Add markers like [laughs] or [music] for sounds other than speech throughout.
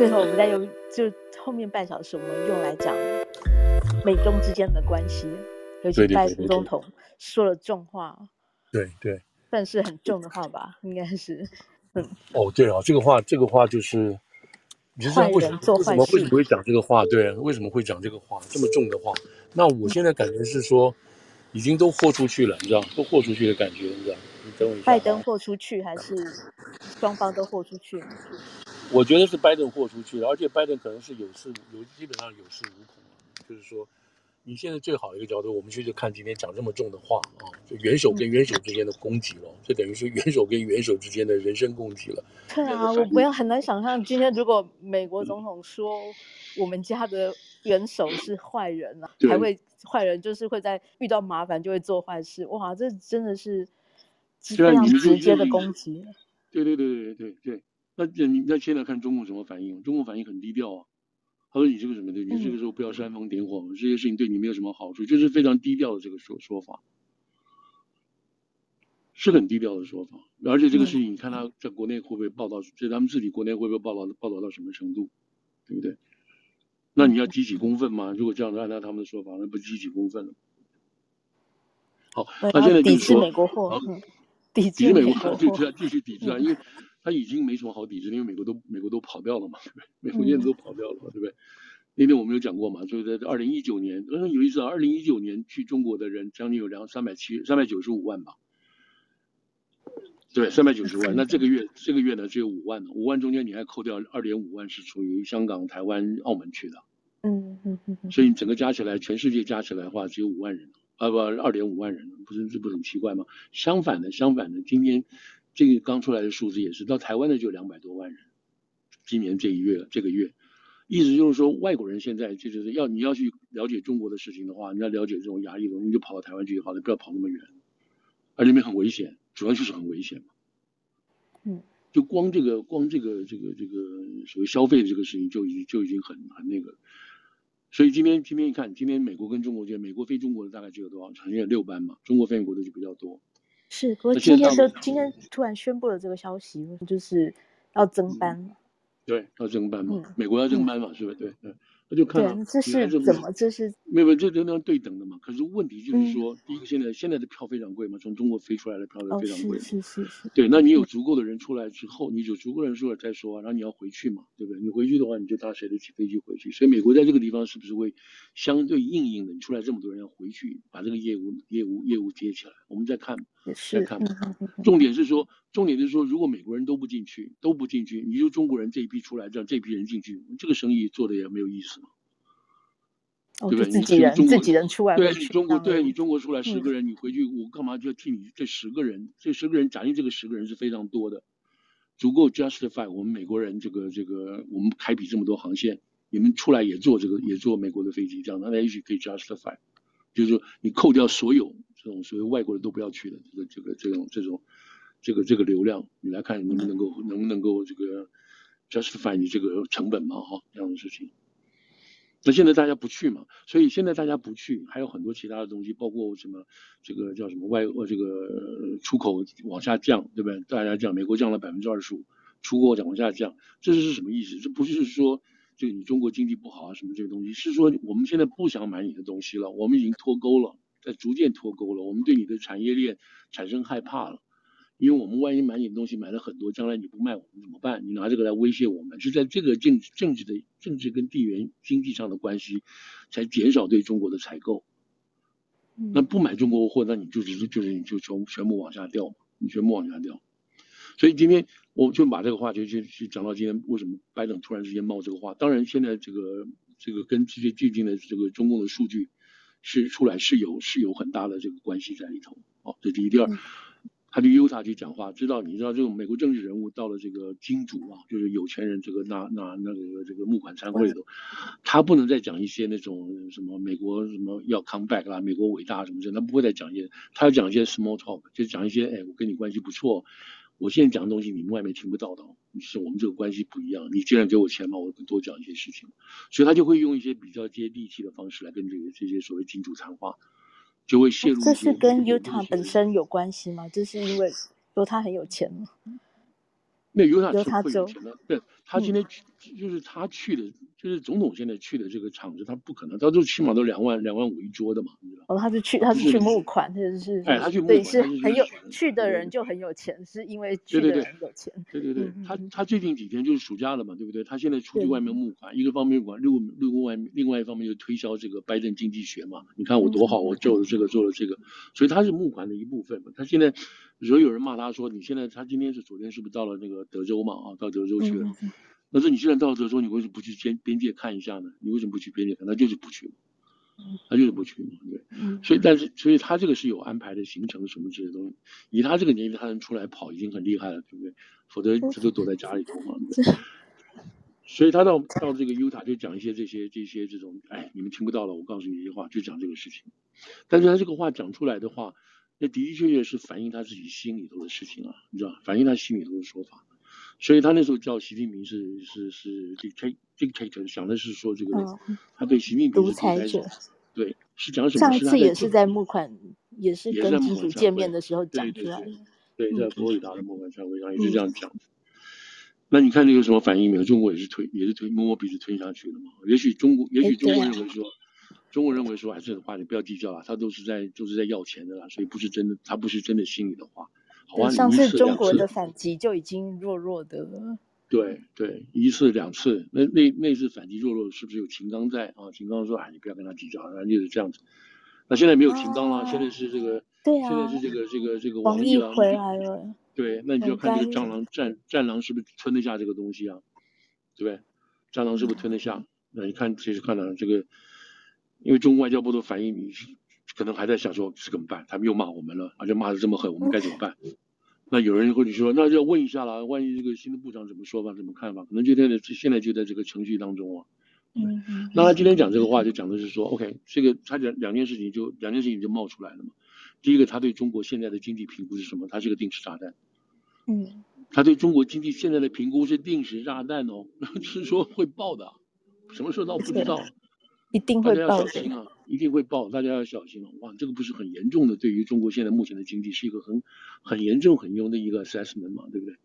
最后我们再用就后面半小时我们用来讲美中之间的关系，尤其拜登总统说了重话，对对，算是很重的话吧，应该是，嗯。哦，对啊，这个话，这个话就是，你知道为什么为什么为什么会讲这个话？对，为什么会讲这个话这么重的话？那我现在感觉是说，已经都豁出去了，你知道，都豁出去的感觉，你知道。你等我一下。拜登豁出去还是双方都豁出去？我觉得是拜登豁出去了，而且拜登可能是有恃有基本上有恃无恐，就是说，你现在最好的一个角度，我们去就看今天讲这么重的话啊，就元首跟元首之间的攻击了，这、嗯、等于是元首跟元首之间的人身攻击了。对啊，我不要很难想象，今天如果美国总统说我们家的元首是坏人啊，还会坏人就是会在遇到麻烦就会做坏事，哇，这真的是非常直接的攻击。对对对对对对。那你那现在看中共什么反应？中共反应很低调啊。他说：“你这个什么的，你这个时候不要煽风点火，嗯、这些事情对你没有什么好处，就是非常低调的这个说说法，是很低调的说法。而且这个事情，你看他在国内会不会报道？在咱们自己国内会不会报道报道到什么程度？对不对？那你要激起公愤吗？如果这样子按照他们的说法，那不激起公愤了？好，那现在就是说，美国货，抵制美国货，对，就要继续抵制啊，因为。”他已经没什么好抵制，因为美国都美国都跑掉了嘛，对不对？美国现在都跑掉了嘛，对不对？那天我们有讲过嘛，就是在二零一九年，嗯，有意思啊，二零一九年去中国的人将近有两三百七三百九十五万吧，对，三百九十万。那这个月这个月呢只有五万呢，五万中间你还扣掉二点五万是属于香港、台湾、澳门去的，嗯嗯嗯，所以你整个加起来，全世界加起来的话只有五万人啊，不，二点五万人，不是这不是很奇怪吗？相反的，相反的，今天。这个刚出来的数字也是，到台湾的就两百多万人，今年这一月这个月，意思就是说，外国人现在就是要你要去了解中国的事情的话，你要了解这种压力的东西，你就跑到台湾去就好了，不要跑那么远，而里面很危险，主要就是很危险嘛。嗯，就光这个光这个这个这个所谓消费的这个事情就已经就已经很很那个，所以今天今天一看，今天美国跟中国间，美国飞中国的大概只有多少？好像有六班嘛，中国飞美国的就比较多。是，不过今天都今天突然宣布了这个消息，就是要增班。嗯、对，要增班嘛，嗯、美国要增班嘛，嗯、是不是？对，对。那就看了，这是怎么？这是没有，这这那对等的嘛。可是问题就是说，嗯、第一个，现在现在的票非常贵嘛，从中国飞出来的票非常贵。哦、是是是是。对，那你有足够的人出来之后，你有足够人出来再说啊，然后你要回去嘛，对不对？你回去的话，你就搭谁的起飞机回去？所以美国在这个地方是不是会相对硬硬的？你出来这么多人要回去，把这个业务业务业务接起来，我们再看，再看。重点是说，重点是说，如果美国人都不进去，都不进去，你就中国人这一批出来，让这批人进去，这个生意做的也没有意思嘛。对不对？自己人，自己人出来，对你中国，对你中国出来十个人，你回去我干嘛就要替你这十个人？这十个人，假定这个十个人是非常多的，足够 justify 我们美国人这个这个，我们开辟这么多航线，你们出来也坐这个也坐美国的飞机，这样那也许可以 justify，就是说你扣掉所有这种所谓外国人都不要去的这个这个这种这种这个这个流量，你来看能不能够能不能够这个 justify 你这个成本嘛？哈，这样的事情。那现在大家不去嘛，所以现在大家不去，还有很多其他的东西，包括什么这个叫什么外呃这个出口往下降，对不对？大家降，美国降了百分之二十五，出口讲往下降，这是什么意思？这不是说这个你中国经济不好啊什么这个东西，是说我们现在不想买你的东西了，我们已经脱钩了，在逐渐脱钩了，我们对你的产业链产生害怕了。因为我们万一买你的东西买了很多，将来你不卖我们怎么办？你拿这个来威胁我们，是在这个政治政治的政治跟地缘经济上的关系，才减少对中国的采购。那不买中国货，那你就是就是你就全全部往下掉嘛，你全部往下掉。所以今天我就把这个话就就就讲到今天，为什么拜登突然之间冒这个话？当然现在这个这个跟这些最近的这个中共的数据是出来是有是有很大的这个关系在里头。哦，这第一，第二。他对犹他去讲话，知道你知道这种美国政治人物到了这个金主啊，就是有钱人这个那那那个这个募款餐会里头，他不能再讲一些那种什么美国什么要 come back 啦，美国伟大什么的，他不会再讲一些，他要讲一些 small talk，就讲一些哎，我跟你关系不错，我现在讲的东西你们外面听不到的，是我们这个关系不一样，你既然给我钱嘛，我多讲一些事情，所以他就会用一些比较接地气的方式来跟这个这些所谓金主谈话。就会陷入。这是跟尤塔本身有关系吗？这是因为说他很有钱吗？那犹他州会有钱的，对，他今天就是他去的，就是总统现在去的这个场子，他不可能，他都起码都两万两万五一桌的嘛，你知道？哦，他是去，他是去募款，就是，是哎，他去募款，对是很有去的人就很有钱，是因为去的人有钱。对对对，对对对，他他最近几天就是暑假了嘛，对不对？他现在出去外面募款，一个方面管另另外另外一方面就推销这个拜登经济学嘛，你看我多好，我做了这个做了这个，所以他是募款的一部分嘛，他现在。如果有人骂他说：“你现在他今天是昨天是不是到了那个德州嘛？啊，到德州去了。嗯”那说你既然到了德州，你为什么不去边边界看一下呢？你为什么不去边界看？他就是不去，他就是不去嘛。对，所以但是所以他这个是有安排的行程什么之类的东西。以他这个年纪，他能出来跑已经很厉害了，对不对？否则他就躲在家里头嘛。所以他到到这个犹他就讲一些这些这些这种，哎，你们听不到了，我告诉你一句话，就讲这个事情。但是他这个话讲出来的话。那的的确确是反映他自己心里头的事情啊，你知道，反映他心里头的说法。所以他那时候叫习近平是是是 dictator，想的是说这个，哦、他对习近平是独裁者，对，是讲什么？上次也是在募款，也是跟习主见面的时候讲出来的。对，在佛罗里达的募款大会上也是这样讲的。嗯、那你看这个什么反应没有？中国也是推，也是推，摸摸鼻子吞下去的嘛。也许中国，也许中国认为说。中国认为说，哎，这种话你不要计较了，他都是在都是在要钱的啦，所以不是真的，他不是真的心里的话。上次中国的反击就已经弱弱的了。对对，一次两次，那那那次反击弱弱的，是不是有秦刚在啊？秦刚说，哎，你不要跟他计较，然后就是这样子。那现在没有秦刚了，啊、现在是这个，对啊，现在是这个这个这个王毅回来了。对，那你就要看这个蟑螂战战狼是不是吞得下这个东西啊？对不对？战狼是不是吞得下？嗯、那你看，其实看到这个。因为中国外交部都反映，你可能还在想说是怎么办？他们又骂我们了，而且骂得这么狠，我们该怎么办？那有人会去说，那就要问一下了，万一这个新的部长怎么说法、怎么看法？可能就在现在就在这个程序当中啊。嗯嗯。那他今天讲这个话，就讲的是说，OK，这个他讲两件事情就两件事情就冒出来了嘛。第一个，他对中国现在的经济评估是什么？他是个定时炸弹。嗯。他对中国经济现在的评估是定时炸弹哦，[laughs] 是说会爆的，什么时候到不知道。一定会爆，大家要小心啊！一定会爆，大家要小心啊！哇，这个不是很严重的，对于中国现在目前的经济是一个很很严重、很严重的一个 assessment 嘛，对不对？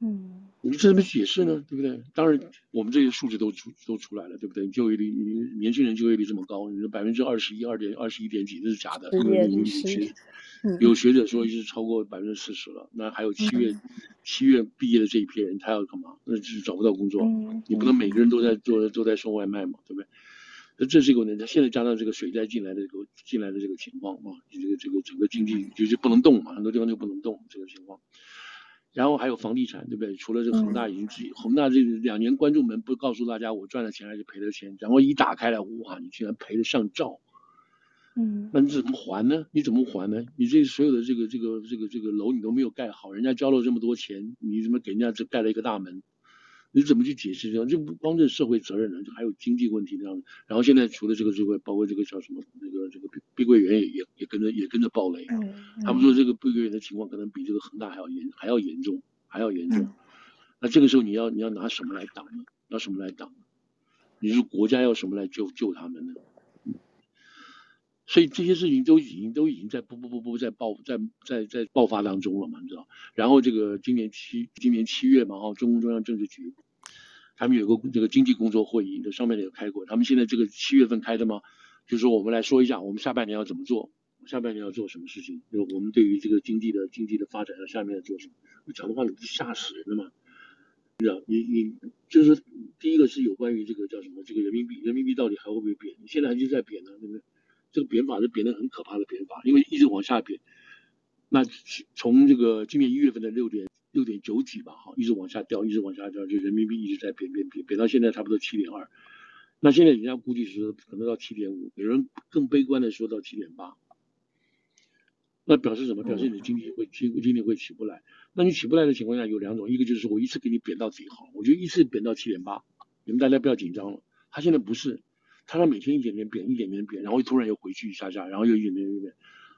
嗯，你这怎么解释呢？对不对？当然，我们这些数字都出都出来了，对不对？就业率，年轻人就业率这么高，你说百分之二十一、二点二十一点几，这是假的。是有学者说是超过百分之四十了。那还有七月七月毕业的这一批人，他要干嘛？那就是找不到工作。你不能每个人都在做都在送外卖嘛，对不对？那这是一个问题。他现在加上这个水灾进来的这个进来的这个情况啊，这个这个整个经济就是不能动嘛，很多地方就不能动这个情况。然后还有房地产，对不对？除了这个恒大已经自己，恒大这两年关住门，不告诉大家我赚了钱还是赔了钱，然后一打开来，哇，你居然赔得上兆，嗯，那你怎么还呢？你怎么还呢？你这所有的这个这个这个这个楼你都没有盖好，人家交了这么多钱，你怎么给人家只盖了一个大门？你怎么去解释这样？就不光是社会责任了，就还有经济问题这样。然后现在除了这个之外，包括这个叫什么那个这个碧桂园也也也跟着也跟着暴雷。他们说这个碧桂园的情况可能比这个恒大还要严还要严重还要严重。嗯、那这个时候你要你要拿什么来挡呢？拿什么来挡呢？你说国家要什么来救救他们呢？所以这些事情都已经都已经在不不不不在爆在在在爆发当中了嘛，你知道？然后这个今年七今年七月嘛，哈，中共中央政治局。他们有个这个经济工作会议，这上面也有开过。他们现在这个七月份开的嘛？就是我们来说一下，我们下半年要怎么做？下半年要做什么事情？就我们对于这个经济的经济的发展要，下面要做什么？讲的话你不是吓死人了吗？你知道，你你就是第一个是有关于这个叫什么？这个人民币，人民币到底还会不会贬？你现在还是在贬呢，对不对？这个贬法是贬的很可怕的贬法，因为一直往下贬。那从这个今年一月份的六点。六点九几吧，哈，一直往下掉，一直往下掉，就人民币一直在贬贬贬，贬到现在差不多七点二。那现在人家估计是可能到七点五，有人更悲观的说到七点八。那表示什么？表示你的经济会经经济会起不来。那你起不来的情况下有两种，一个就是我一次给你贬到最好，我就一次贬到七点八，你们大家不要紧张了。他现在不是，他让每天一点点贬，一点点贬，然后突然又回去一下下，然后又一点点一点点。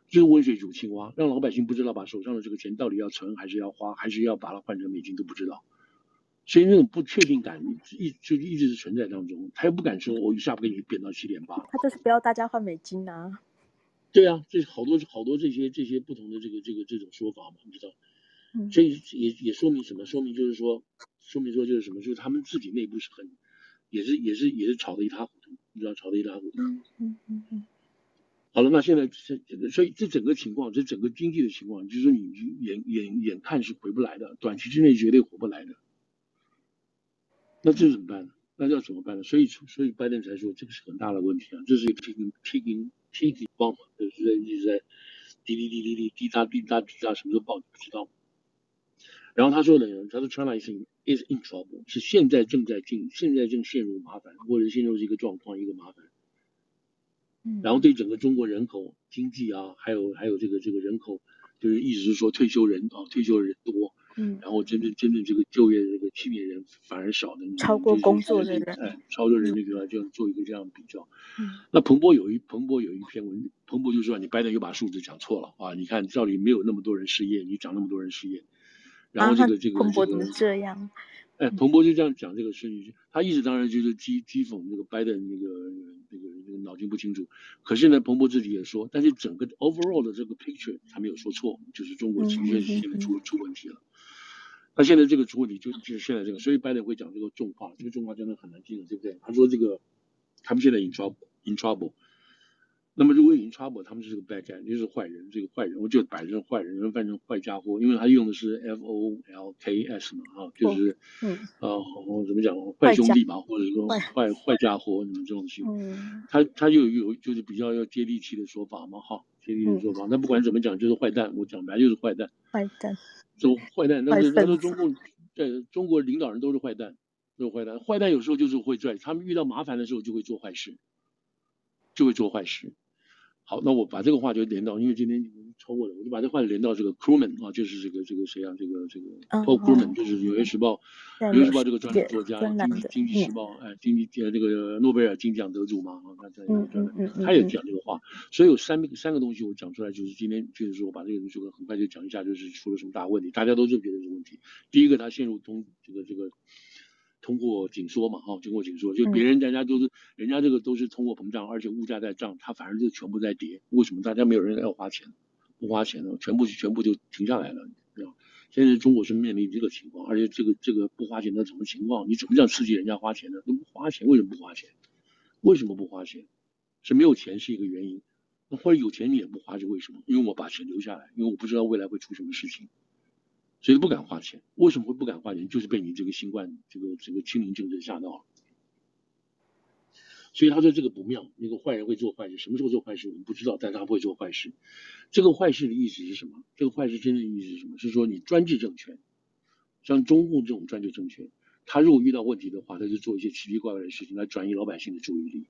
这个温水煮青蛙，让老百姓不知道把手上的这个钱到底要存还是要花，还是要把它换成美金都不知道，所以那种不确定感一就一直是存在当中。他又不敢说，我一下不给你贬到七点八，他就是不要大家换美金啊。对啊，这好多好多这些这些不同的这个这个这种说法嘛，你知道？所以也也说明什么？说明就是说，说明说就是什么？就是他们自己内部是很，也是也是也是吵得一塌糊涂，你知道，吵得一塌糊涂。嗯嗯嗯嗯。好了，那现在这所以这整个情况，这整个经济的情况，就是你眼眼眼看是回不来的，短期之内绝对回不来的。那这怎么办呢？那要怎么办呢？所以所以拜登才说这个是很大的问题啊，这是一个 ticking ticking ticking bomb，就是在一直在滴滴滴滴滴滴答滴答滴答，什么时候爆你不知道。然后他说呢，他说 China is in, is in trouble，是现在正在进，现在正陷入麻烦，或者陷入一个状况，一个麻烦。然后对整个中国人口、经济啊，还有还有这个这个人口，就是意思是说退休人啊，退休人多，嗯，然后真正真正这个就业的这个青年人反而少的，超过工作的人，哎，超过人这个就做一个这样比较。嗯，那彭博有一彭博有一篇文，彭博就说你拜登又把数字讲错了啊，你看到底没有那么多人失业，你讲那么多人失业，然后这个这个彭博怎么这样？哎，彭博就这样讲这个事情，他一直当然就是讥讥讽那个拜登那个那个那个脑筋不清楚。可是呢，彭博自己也说，但是整个 overall 的这个 picture 他没有说错，就是中国情绪现在出出问题了。那现在这个出问题就就是现在这个，所以拜登会讲这个重话，这个重话真的很难听，对不对？他说这个他们现在 in trouble in trouble。那么如果引 trouble，他们就是个 bad guy，就是坏人，这个坏人，我就摆成坏人，人扮成坏家伙，因为他用的是 F O L K S 嘛，哈，就是，嗯，呃，怎么讲，坏兄弟嘛，或者说坏坏家伙，什么这种东西，嗯，他他就有就是比较要接地气的说法嘛，哈，接地气的说法，那不管怎么讲，就是坏蛋，我讲白就是坏蛋，坏蛋，这坏蛋，但是但是中共在中国领导人都是坏蛋，都是坏蛋，坏蛋有时候就是会拽他们遇到麻烦的时候就会做坏事，就会做坏事。好，那我把这个话就连到，因为今天超过了，我就把这话连到这个 Crewman 啊，就是这个这个谁啊，这个这个 Paul Krugman，就是《纽约时报》《纽约时报》这个专栏作家，经济经济时报哎，经济呃这个诺贝尔金奖得主嘛啊，他在他也讲这个话，所以有三三个东西我讲出来，就是今天就是说我把这个东西很快就讲一下，就是出了什么大问题，大家都认为的是问题。第一个，他陷入通这个这个。通货紧缩嘛，哈，通过紧缩，就别人大家都是，嗯、人家这个都是通货膨胀，而且物价在涨，它反而就全部在跌。为什么？大家没有人要花钱，不花钱了，全部全部就停下来了，对吧？现在中国是面临这个情况，而且这个这个不花钱的什么情况？你怎么样刺激人家花钱呢？都不花钱，为什么不花钱？为什么不花钱？是没有钱是一个原因，那或者有钱你也不花是为什么？因为我把钱留下来，因为我不知道未来会出什么事情。所以不敢花钱，为什么会不敢花钱？就是被你这个新冠这个这个清零政策吓到了。所以他说这个不妙，那个坏人会做坏事，什么时候做坏事我们不知道，但他会做坏事。这个坏事的意思是什么？这个坏事真正意思是什么？是说你专制政权，像中共这种专制政权，他如果遇到问题的话，他就做一些奇奇怪怪的事情来转移老百姓的注意力。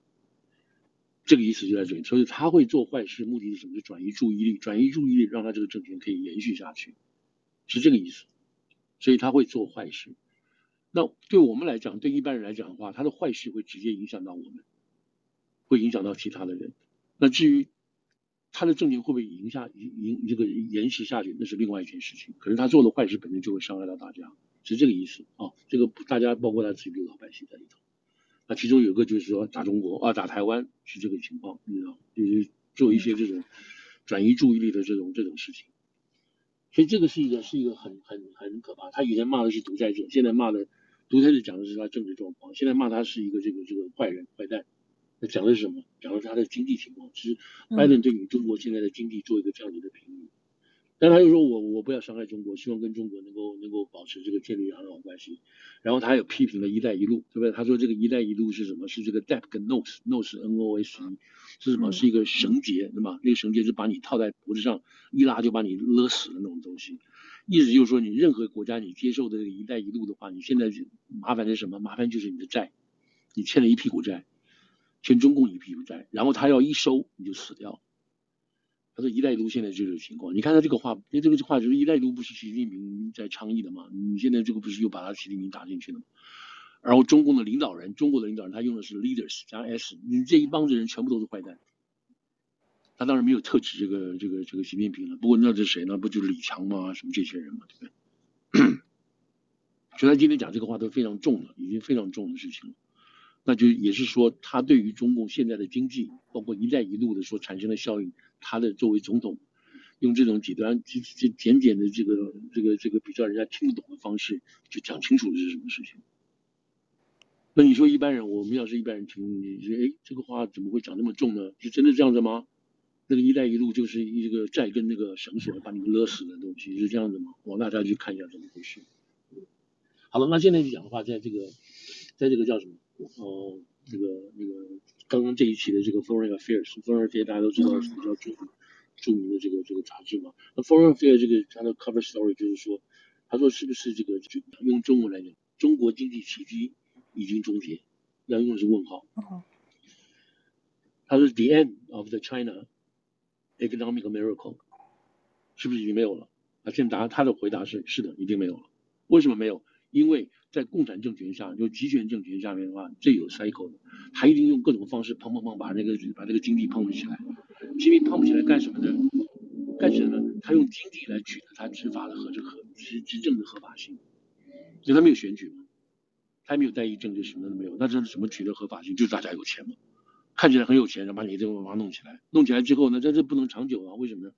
这个意思就在这里，所以他会做坏事，目的是什么？就转移注意力，转移注意力，让他这个政权可以延续下去。是这个意思，所以他会做坏事。那对我们来讲，对一般人来讲的话，他的坏事会直接影响到我们，会影响到其他的人。那至于他的政权会不会影响影这个延续下去，那是另外一件事情。可是他做的坏事本身就会伤害到大家，是这个意思啊。这个大家包括他自己的老百姓在里头。那其中有个就是说打中国啊，打台湾是这个情况，你知道，就是做一些这种转移注意力的这种这种事情。所以这个是一个是一个很很很可怕。他以前骂的是独裁者，现在骂的独裁者讲的是他政治状况，现在骂他是一个这个这个坏人坏蛋。那讲的是什么？讲的是他的经济情况。其实拜登对你中国现在的经济做一个这样子的评语。但他又说我我不要伤害中国，希望跟中国能够能够保持这个建立良好关系。然后他还有批评了一带一路，对不对？他说这个一带一路是什么？是这个 DAP 跟 nose nose N O S E 是什么？是一个绳结，对吧？那个绳结是把你套在脖子上，一拉就把你勒死的那种东西。意思就是说，你任何国家你接受的这个一带一路的话，你现在麻烦是什么？麻烦就是你的债，你欠了一屁股债，欠中共一屁股债，然后他要一收你就死掉。他说“一带一路”现在就这个情况。你看他这个话，因为这个话就是“一带一路”不是习近平在倡议的嘛？你现在这个不是又把他习近平打进去了吗？然后中共的领导人，中国的领导人，他用的是 “leaders” 加 “s”，你这一帮子人全部都是坏蛋。他当然没有特指这个这个这个习近平了。不过那是谁呢？不就是李强吗？什么这些人嘛？对不对？[coughs] 所以他今天讲这个话都非常重了，已经非常重的事情了。那就也是说，他对于中共现在的经济，包括“一带一路”的所产生的效应，他的作为总统，用这种极端、这这简简的这个这个这个比较人家听不懂的方式，就讲清楚这是什么事情。那你说一般人，我们要是一般人听，你说哎，这个话怎么会讲那么重呢？是真的这样子吗？那个“一带一路”就是一个债跟那个绳索把你们勒死的东西，是这样子吗？我大家去看一下怎么回事。好了，那现在就讲的话，在这个，在这个叫什么？哦，那个那个刚刚这一期的这个《Foreign Affairs》，《Foreign Affairs》大家都知道是比较著名著名的这个这个杂志嘛。那《Foreign Affairs》这个它的 cover story 就是说，他说是不是这个就用中文来讲，中国经济奇迹已经终结，要用的是问号。他说 The end of the China economic miracle 是不是已经没有了？啊，现在答他的回答是是的，已经没有了。为什么没有？因为在共产政权下，就集权政权下面的话，最有 cycle 的，他一定用各种方式砰砰砰把那个把那个经济砰起来。经济砰起来干什么呢？干什么呢？他用经济来取得他执法的和这合执执政的合法性。就他没有选举嘛，他没有代议政治，什么都没有。那这是什么取得合法性？就是大家有钱嘛，看起来很有钱，然后把你这个把它弄起来，弄起来之后呢，这这不能长久啊？为什么呢？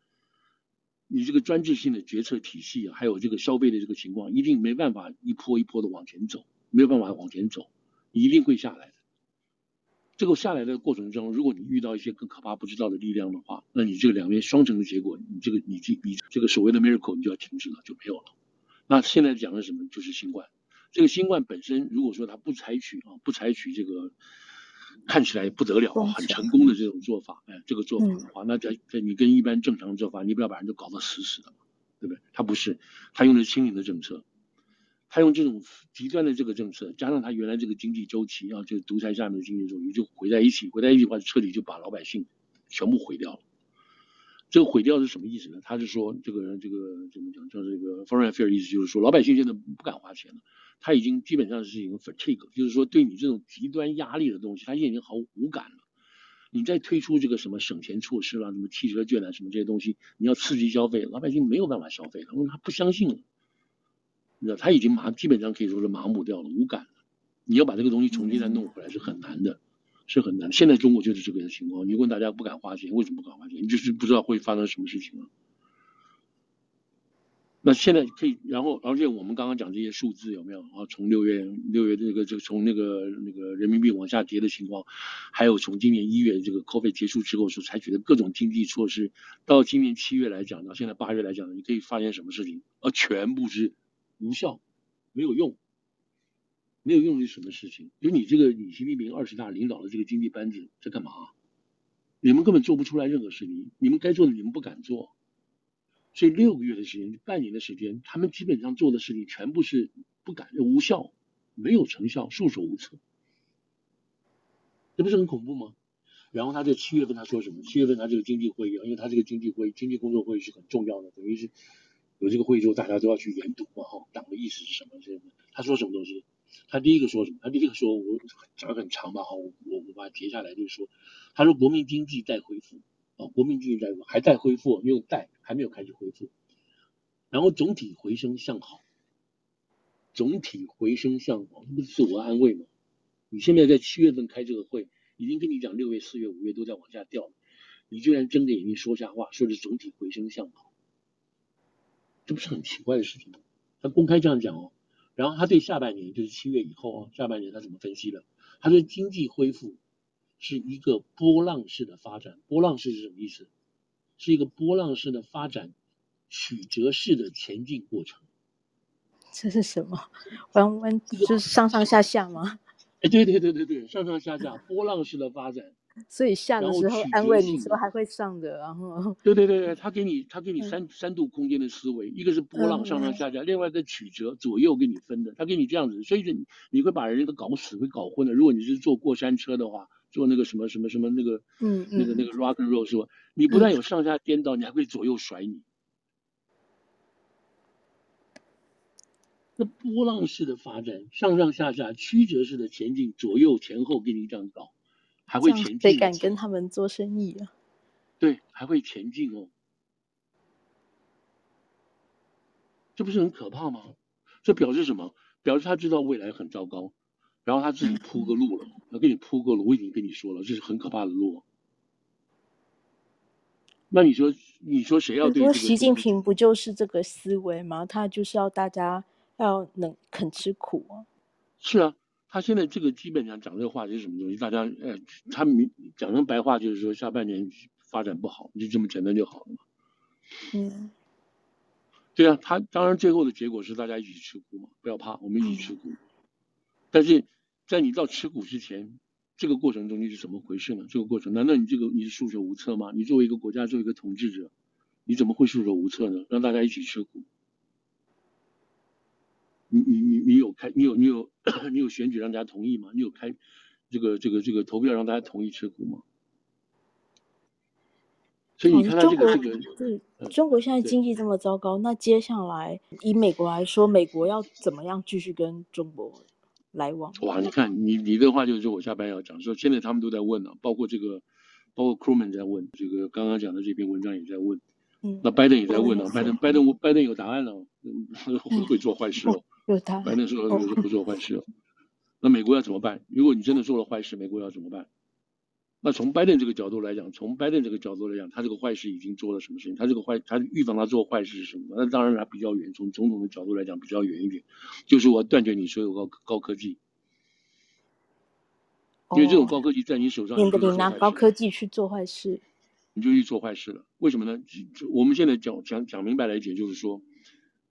你这个专制性的决策体系，还有这个消费的这个情况，一定没办法一波一波的往前走，没有办法往前走，你一定会下来的。这个下来的过程中，如果你遇到一些更可怕不知道的力量的话，那你这个两边双重的结果，你这个你这你这个所谓的 miracle 你就要停止了，就没有了。那现在讲的什么？就是新冠。这个新冠本身，如果说它不采取啊，不采取这个。看起来不得了，很成功的这种做法，哎，这个做法的话，那在在你跟一般正常的做法，你不要把人都搞得死死的嘛，对不对？他不是，他用的是清零的政策，他用这种极端的这个政策，加上他原来这个经济周期啊，这个独裁下面的经济周期就毁在一起，毁在一起的话，彻底就把老百姓全部毁掉了。这个毁掉是什么意思呢？他是说这个人这个怎么讲？叫这个 foreign affairs 意思就是说，老百姓现在不敢花钱了。他已经基本上是一个 fatigue，就是说对你这种极端压力的东西，他已经毫无感了。你再推出这个什么省钱措施啦，什么汽车券啊，什么这些东西，你要刺激消费，老百姓没有办法消费了，因为他不相信了。你知道，他已经麻，基本上可以说是麻木掉了，无感了。你要把这个东西重新再弄回来是很难的，是很难的。现在中国就是这个情况。你问大家不敢花钱，为什么不敢花钱？你就是不知道会发生什么事情了。那现在可以，然后而且我们刚刚讲这些数字有没有啊？从六月六月那个就从那个那个人民币往下跌的情况，还有从今年一月这个 COVID 结束之后所采取的各种经济措施，到今年七月来讲，到现在八月来讲，你可以发现什么事情？啊，全部是无效，没有用，没有用是什么事情？就你这个你习近平二十大领导的这个经济班子在干嘛？你们根本做不出来任何事情，你们该做的你们不敢做。所以六个月的时间，半年的时间，他们基本上做的事情全部是不敢、无效、没有成效、束手无策，这不是很恐怖吗？然后他在七月份他说什么？七月份他这个经济会议啊，因为他这个经济会议、经济工作会议是很重要的，等于是有这个会议之后，大家都要去研读嘛，哈，党的意思是什么？这他说什么东西？他第一个说什么？他第一个说，我讲很长吧，哈，我我我把它截下来，就是说，他说国民经济在恢复。国民经济在还在恢复，没有带，还没有开始恢复，然后总体回升向好，总体回升向好，这不是自我安慰吗？你现在在七月份开这个会，已经跟你讲六月、四月、五月都在往下掉，你居然睁着眼睛说瞎话，说是总体回升向好，这不是很奇怪的事情吗？他公开这样讲哦，然后他对下半年，就是七月以后啊，下半年他怎么分析的？他说经济恢复。是一个波浪式的发展，波浪式是什么意思？是一个波浪式的发展，曲折式的前进过程。这是什么？弯弯就是上上下下吗？哎，对对对对对，上上下下，波浪式的发展。所以下的时候安慰你说还会上的，然后对对对对，他给你他给你三、嗯、三度空间的思维，一个是波浪上上下下，嗯、另外在曲折左右给你分的，他给你这样子，所以你你会把人都搞死，会搞混的。如果你是坐过山车的话。做那个什么什么什么那个，嗯，那个那个 rock and roll 是吧？你不但有上下颠倒，你还会左右甩你。那波浪式的发展，上上下下曲折式的前进，左右前后给你这样搞，还会前进。谁敢跟他们做生意啊？对，还会前进哦。这不是很可怕吗？这表示什么？表示他知道未来很糟糕。然后他自己铺个路了，他给你铺个路，我已经跟你说了，这是很可怕的路。那你说，你说谁要对？说习近平不就是这个思维吗？他就是要大家要能肯吃苦啊。是啊，他现在这个基本上讲这个话是什么东西？大家呃，他明讲成白话就是说下半年发展不好，就这么简单就好了嘛。嗯，对啊，他当然最后的结果是大家一起吃苦嘛，不要怕，我们一起吃苦。嗯、但是在你到持股之前。这个过程中你是怎么回事呢？这个过程难道你这个你是束手无策吗？你作为一个国家，作为一个统治者，你怎么会束手无策呢？让大家一起吃苦？你你你你有开你有你有 [coughs] 你有选举让大家同意吗？你有开这个这个这个投票让大家同意吃苦吗？所以你看到这个这个，嗯中国现在经济这么糟糕，那接下来以美国来说，美国要怎么样继续跟中国？来往哇！你看你你的话就是说我下班要讲说，现在他们都在问了，包括这个，包括 Crewman 在问这个，刚刚讲的这篇文章也在问，嗯，那拜登也在问了，拜登拜登拜登有答案了，嗯，[laughs] 会做坏事哦，[laughs] 有答案，拜登说是不做坏事哦，那美国要怎么办？如果你真的做了坏事，美国要怎么办？那从拜登这个角度来讲，从拜登这个角度来讲，他这个坏事已经做了什么事情？他这个坏，他预防他做坏事是什么？那当然他比较远，从总统的角度来讲比较远一点，就是我断绝你所有高高科技，因为这种高科技在你手上，免得你拿高科技去做坏事，你就去做坏事了。为什么呢？我们现在讲讲讲明白来一点，就是说。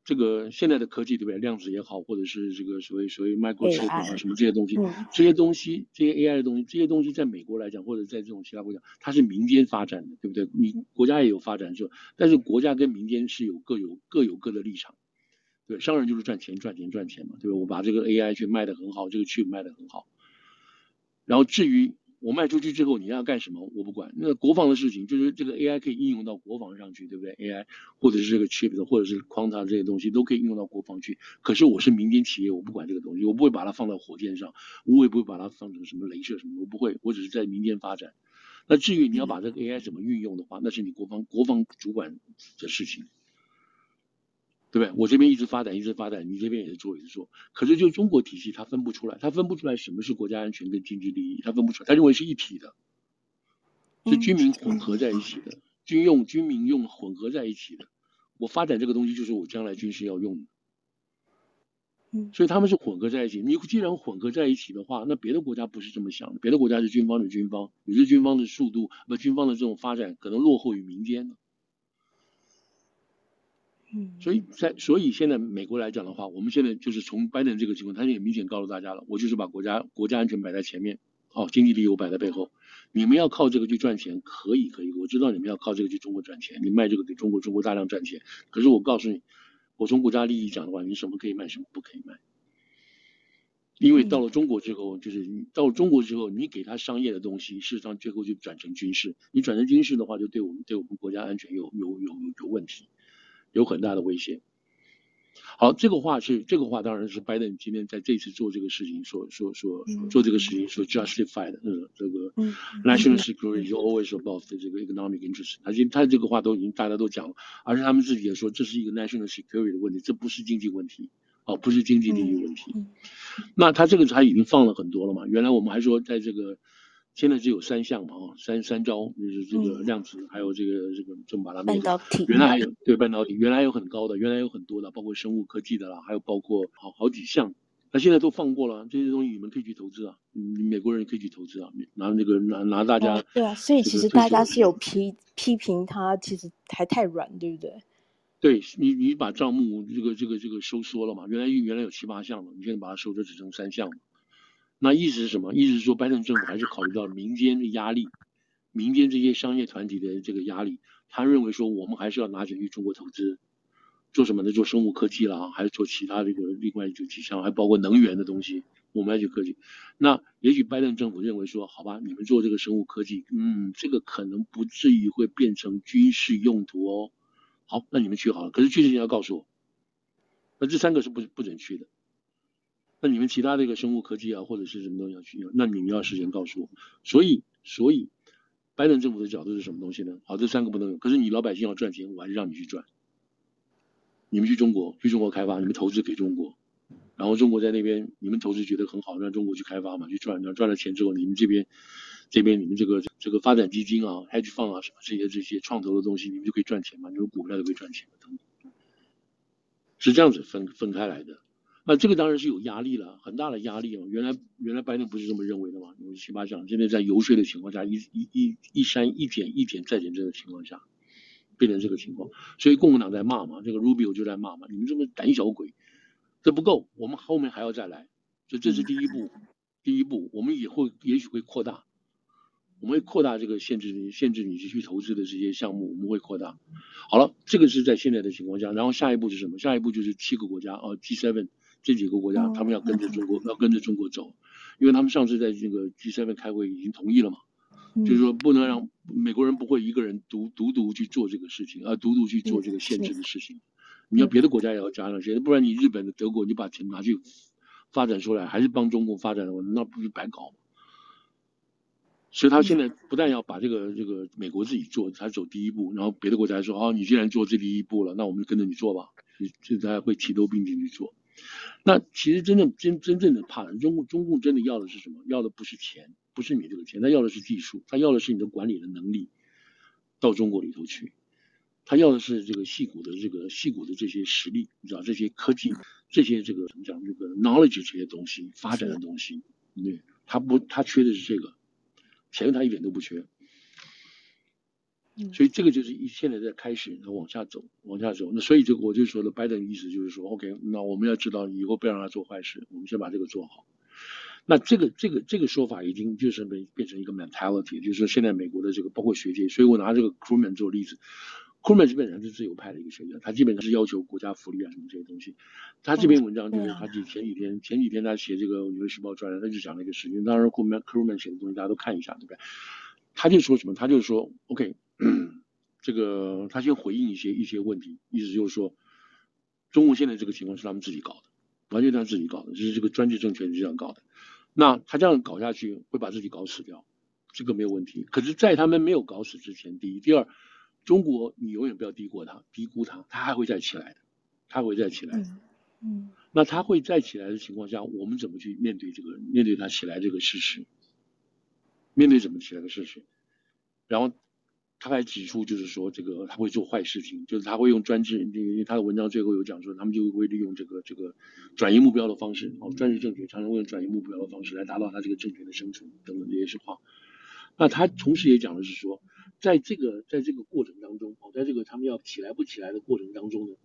这个现在的科技对不对？量子也好，或者是这个所谓所谓 microchip 啊什么这些东西，嗯、这些东西这些 AI 的东西，这些东西在美国来讲，或者在这种其他国家，它是民间发展的，对不对？你国家也有发展，就但是国家跟民间是有各有各有各的立场，对，商人就是赚钱赚钱赚钱嘛，对吧？我把这个 AI 去卖的很好，这个 chip 卖的很好，然后至于。我卖出去之后你要干什么？我不管。那国防的事情，就是这个 AI 可以应用到国防上去，对不对？AI 或者是这个 chip 或者是 quantum 这些东西都可以应用到国防去。可是我是民间企业，我不管这个东西，我不会把它放到火箭上，我也不会把它放成什么镭射什么，我不会，我只是在民间发展。那至于你要把这个 AI 怎么运用的话，那是你国防国防主管的事情。对不对？我这边一直发展，一直发展，你这边也是做，也是做。可是就中国体系，它分不出来，它分不出来什么是国家安全跟经济利益，它分不出来，它认为是一体的，是军民混合在一起的，军用军民用混合在一起的。我发展这个东西，就是我将来军事要用的。嗯所以他们是混合在一起。你既然混合在一起的话，那别的国家不是这么想的，别的国家是军方的军方，有些军方的速度，那军方的这种发展可能落后于民间的。所以在所以现在美国来讲的话，我们现在就是从拜登这个情况，他也明显告诉大家了，我就是把国家国家安全摆在前面，哦，经济利益我摆在背后，你们要靠这个去赚钱，可以可以，我知道你们要靠这个去中国赚钱，你卖这个给中国，中国大量赚钱，可是我告诉你，我从国家利益讲的话，你什么可以卖，什么不可以卖，因为到了中国之后，就是到了中国之后，你给他商业的东西，事实上最后就转成军事，你转成军事的话，就对我们对我们国家安全有有有有有问题。有很大的威胁。好，这个话是这个话，当然是拜登今天在这次做这个事情所说说说做这个事情所 justified 的，嗯，这个 national security is always above 的这个 economic interest。他今他这个话都已经大家都讲了，而且他们自己也说这是一个 national security 的问题，这不是经济问题，哦，不是经济利益问题。那他这个他已经放了很多了嘛？原来我们还说在这个。现在只有三项嘛，哦，三三招就是这个量子，嗯、还有这个这个这么把它半导体。原来还有对半导体，原来有很高的，原来有很多的，包括生物科技的啦，还有包括好好几项。那现在都放过了，这些东西你们可以去投资啊，你美国人可以去投资啊，拿那个拿拿大家。对啊，所以其实大家是有批批评他，其实还太软，对不对？对你，你把账目这个这个这个收缩了嘛？原来原来有七八项嘛，你现在把它收缩只剩三项。那意思是什么？意思是说，拜登政府还是考虑到民间的压力，民间这些商业团体的这个压力，他认为说，我们还是要拿钱去中国投资，做什么呢？做生物科技啦，还是做其他这个另外就几项，还包括能源的东西，我们要去科技。那也许拜登政府认为说，好吧，你们做这个生物科技，嗯，这个可能不至于会变成军事用途哦。好，那你们去好了。可是去之前要告诉我，那这三个是不不准去的。那你们其他这个生物科技啊，或者是什么东西要去用，那你们要事先告诉我。所以，所以，拜登政府的角度是什么东西呢？好，这三个不能用。可是你老百姓要赚钱，我还是让你去赚。你们去中国，去中国开发，你们投资给中国，然后中国在那边，你们投资觉得很好，让中国去开发嘛，去赚，赚了钱之后，你们这边这边你们这个这个发展基金啊，hedge fund 啊什么这些这些创投的东西，你们就可以赚钱嘛，你们股票就可以赚钱等等，是这样子分分开来的。那这个当然是有压力了，很大的压力哦。原来原来拜登不是这么认为的嘛？因为起码讲，现在在游说的情况下，一一一一删一减一减再减这个情况下，变成这个情况，所以共和党在骂嘛，这个 Rubio 就在骂嘛，你们这么胆小鬼，这不够，我们后面还要再来，所以这是第一步，第一步，我们也会也许会扩大。我们会扩大这个限制你限制你去投资的这些项目，我们会扩大。好了，这个是在现在的情况下，然后下一步是什么？下一步就是七个国家啊，G7 这几个国家，他们要跟着中国，要跟着中国走，因为他们上次在这个 G7 开会已经同意了嘛，就是说不能让美国人不会一个人独独独去做这个事情，啊，独独去做这个限制的事情。你要别的国家也要加上去，不然你日本的、德国，你把钱拿去发展出来，还是帮中国发展的话，那不是白搞？所以他现在不但要把这个这个美国自己做，他走第一步，然后别的国家说，哦，你既然做这第一步了，那我们就跟着你做吧。所以大家会齐头并进去做。那其实真正真真正的怕中共，中共真的要的是什么？要的不是钱，不是你这个钱，他要的是技术，他要的是你的管理的能力到中国里头去，他要的是这个矽谷的这个矽谷的这些实力，你知道这些科技，这些这个怎么讲这个 knowledge 这些东西发展的东西，对，他不他缺的是这个。钱他一点都不缺，所以这个就是一现在在开始，然后往下走，往下走。那所以这个我就说了，拜登的意思就是说，OK，那我们要知道以后不要让他做坏事，我们先把这个做好。那这个这个这个说法已经就是变变成一个 mentality，就是说现在美国的这个包括学界，所以我拿这个 Krugman 做例子。Krugman 基本上是自由派的一个学者，他基本上是要求国家福利啊什么这些东西。他这篇文章就是他几前几天前几天他写这个《纽约时报》专栏，他就讲了一个事情。当然，Krugman Krugman 写的东西大家都看一下，对不对？他就说什么？他就说，OK，这个他先回应一些一些问题，意思就是说，中国现在这个情况是他们自己搞的，完全他自己搞的，就是这个专制政权是这样搞的。那他这样搞下去会把自己搞死掉，这个没有问题。可是，在他们没有搞死之前，第一，第二。中国，你永远不要低估他，低估他，他还会再起来的，他会再起来的。嗯，嗯，那他会再起来的情况下，我们怎么去面对这个，面对他起来这个事实？面对怎么起来的事实？然后他还指出，就是说这个他会做坏事情，就是他会用专制，因为他的文章最后有讲说，他们就会利用这个这个转移目标的方式，哦，专制政权常常会用转移目标的方式来达到他这个政权的生存等等这些实话。那他同时也讲的是说。在这个在这个过程当中，哦，在这个他们要起来不起来的过程当中呢，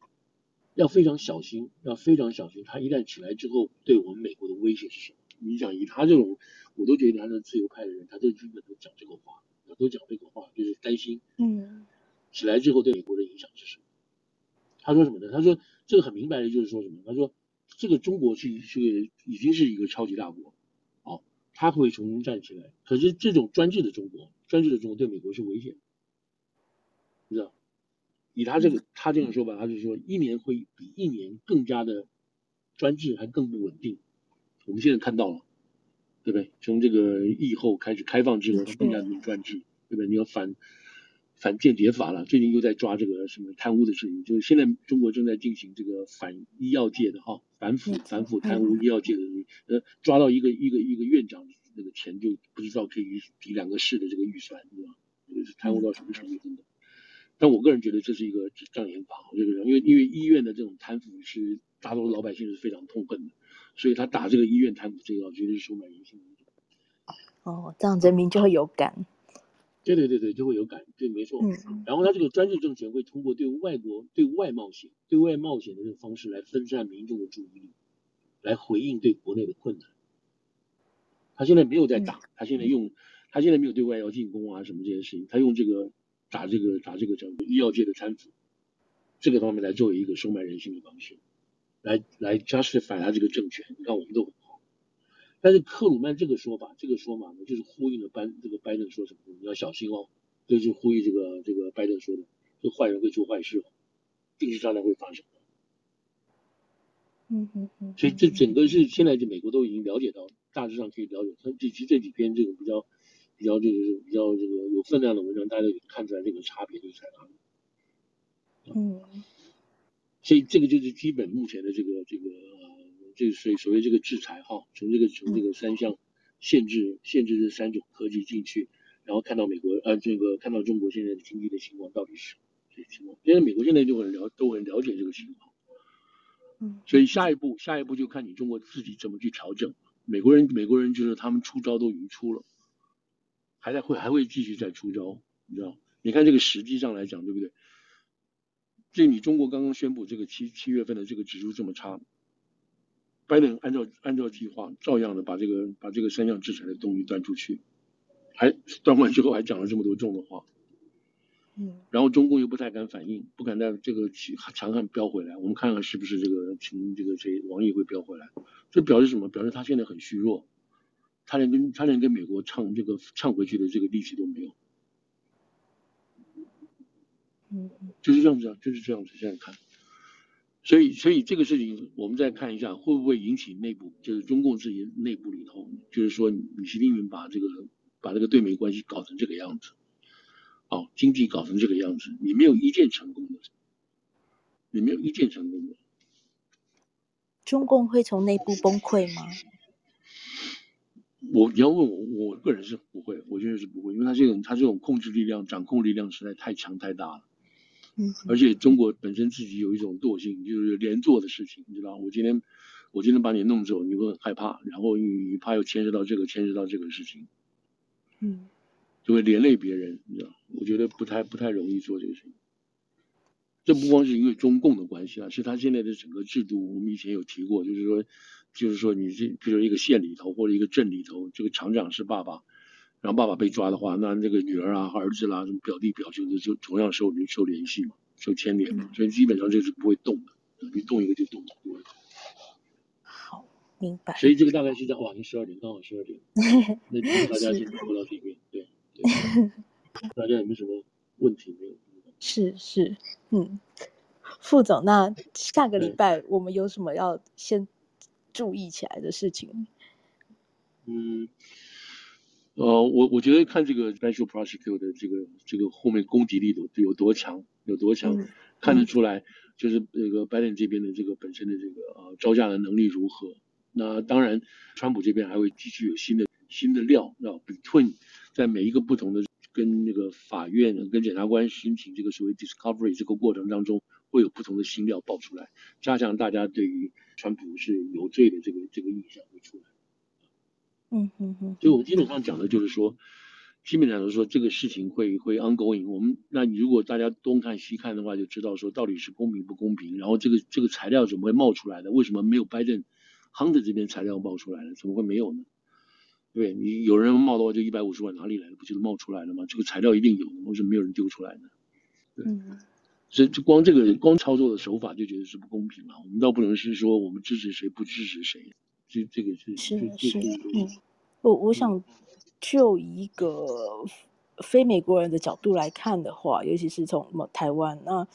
要非常小心，要非常小心。他一旦起来之后，对我们美国的威胁是什么？你想以他这种，我都觉得他是自由派的人，他都基本都讲这个话，都讲这个话，就是担心，嗯，起来之后对美国的影响是什么？他说什么呢？他说这个很明白的就是说什么？他说这个中国是是已经是一个超级大国，哦，他会重新站起来。可是这种专制的中国。专制的中国对美国是危险，你知道？以他这个他这样说吧，他就是说一年会比一年更加的专制，还更不稳定。我们现在看到了，对不对？从这个疫后开始开放之后，更加的专制，对不对？你要反反间谍法了，最近又在抓这个什么贪污的事情，就是现在中国正在进行这个反医药界的哈反腐反腐贪污医药界的呃抓到一个一个一个院长。那个钱就不知道可以抵两个市的这个预算，对吧？这个是贪污到什么程度？真的。但我个人觉得这是一个障眼法，这个因为因为医院的这种贪腐是大多数老百姓是非常痛恨的，所以他打这个医院贪腐这个绝对是收买人心的。哦，这样人民就会有感。对对对对，就会有感，对，没错。嗯。然后他这个专制政权会通过对外国对外冒险、对外冒险的这种方式来分散民众的注意力，来回应对国内的困难。他现在没有在打，他现在用，他现在没有对外要进攻啊什么这些事情，他用这个打这个打这个叫医药界的贪腐，这个方面来作为一个收买人心的方式，来来 justify 他这个政权。你看我们都很好，但是克鲁曼这个说法，这个说法呢，就是呼应了班这个拜登说什么，你要小心哦，就是呼应这个这个拜登说的，这坏人会做坏事，定时炸弹会发生。嗯嗯嗯，所以这整个是现在就美国都已经了解到。大致上可以了解，他这其实这几篇这个比较比较这个比较这个有分量的文章，大家都看出来这个差别就是在哪里。嗯，所以这个就是基本目前的这个这个这个所以所谓这个制裁哈，从这个从这个三项限制限制这三种科技进去，然后看到美国呃这个看到中国现在的经济的情况到底是这个情况，因为美国现在就很了都很了解这个情况，嗯，所以下一步下一步就看你中国自己怎么去调整。美国人美国人就是他们出招都已经出了，还在会还会继续再出招，你知道？你看这个实际上来讲，对不对？这你中国刚刚宣布这个七七月份的这个指数这么差，拜登按照按照计划照样的把这个把这个三项制裁的东西端出去，还端完之后还讲了这么多重的话，嗯，然后中共又不太敢反应，不敢在这个强悍飙回来，我们看看是不是这个请这个谁王毅会飙回来，这表示什么？表示他现在很虚弱，他连跟他连跟美国唱这个唱回去的这个力气都没有。嗯，就是这样子啊，就是这样子。现在看，所以，所以这个事情，我们再看一下，会不会引起内部，就是中共自己内部里头，就是说，你习近平把这个，把这个对美关系搞成这个样子，哦，经济搞成这个样子，你没有一件成功的，你没有一件成功的。中共会从内部崩溃吗？我你要问我，我个人是不会，我觉得是不会，因为他这种他这种控制力量、掌控力量实在太强太大了。嗯，而且中国本身自己有一种惰性，就是连坐的事情，你知道，我今天我今天把你弄走，你会很害怕，然后你你怕又牵涉到这个，牵涉到这个事情，嗯，就会连累别人，你知道，我觉得不太不太容易做这个事情。这不光是因为中共的关系啊，是他现在的整个制度，我们以前有提过，就是说，就是说你这比如一个县里头或者一个镇里头，这个厂长是爸爸。然后爸爸被抓的话，那这个女儿啊、儿子啦、啊、什么表弟表兄就就同样受受联系嘛，受牵连嘛，所以基本上这是不会动的，你动一个就动了。好，明白。所以这个大概是在哇，十二点刚好十二点，[laughs] 那大家先说到这边，对对。[laughs] 大家有没有什么问题没有？是是，嗯，副总，那下个礼拜我们有什么要先注意起来的事情？嗯。呃，我我觉得看这个 special prosecutor 的这个这个后面攻击力度有多强，有多强，嗯、看得出来，就是这个拜登这边的这个本身的这个呃招架的能力如何。那当然，川普这边还会继续有新的新的料，啊，between 在每一个不同的跟那个法院跟检察官申请这个所谓 discovery 这个过程当中，会有不同的新料爆出来，加强大家对于川普是有罪的这个这个印象会出来。嗯嗯嗯，所以我们基本上讲的就是说，基本上来说这个事情会会 ongoing。我们那你如果大家东看西看的话，就知道说到底是公平不公平。然后这个这个材料怎么会冒出来的？为什么没有拜登、Hunter 这边材料冒出来的？怎么会没有呢？对，你有人冒的话，就一百五十万哪里来的？不就是冒出来了吗？这个材料一定有的，为什么没有人丢出来呢？对，嗯，所以就光这个光操作的手法就觉得是不公平了。我们倒不能是说我们支持谁不支持谁。这这个是是是嗯，我我想就以一个非美国人的角度来看的话，尤其是从台湾，那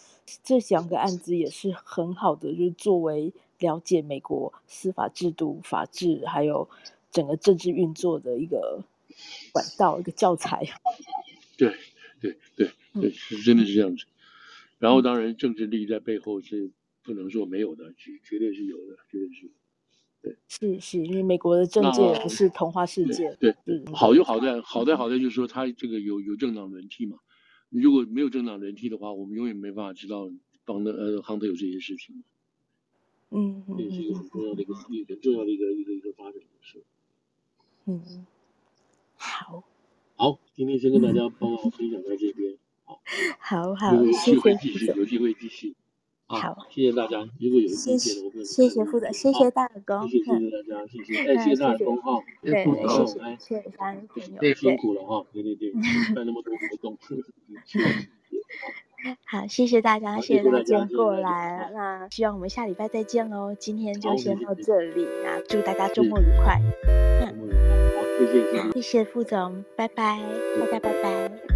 这两个案子也是很好的，就是作为了解美国司法制度、法治还有整个政治运作的一个管道、一个教材。[laughs] 对对对对，是真的是这样子。然后当然政治利益在背后是不能说没有的，绝绝对是有的，绝对是。对，是是，因为美国的政界不是童话世界。对，对好就好在好在好在就是说他这个有有政党轮替嘛。如果没有政党轮替的话，我们永远没办法知道邦德呃亨特有这些事情。嗯嗯，这是一个很重要的一个一个很重要的一个一个一个发展的事。嗯，好。好，今天先跟大家帮忙分享在这边。好，好好，有机会继续，有机会继续。好，谢谢大家。如果有意见的，我们谢谢副总，谢谢大耳公，谢谢大家，谢谢，谢谢大耳公哈。对，谢谢，谢谢大耳公，对，辛苦了哈，对对对，[laughs] 办那么多活动。[laughs] [laughs] 好，谢谢大家，谢谢大家过来，那希望我们下礼拜再见喽。今天就先到这里，那祝大家周末愉快。周末愉快，好，谢谢，谢谢副总，拜拜，大家拜拜。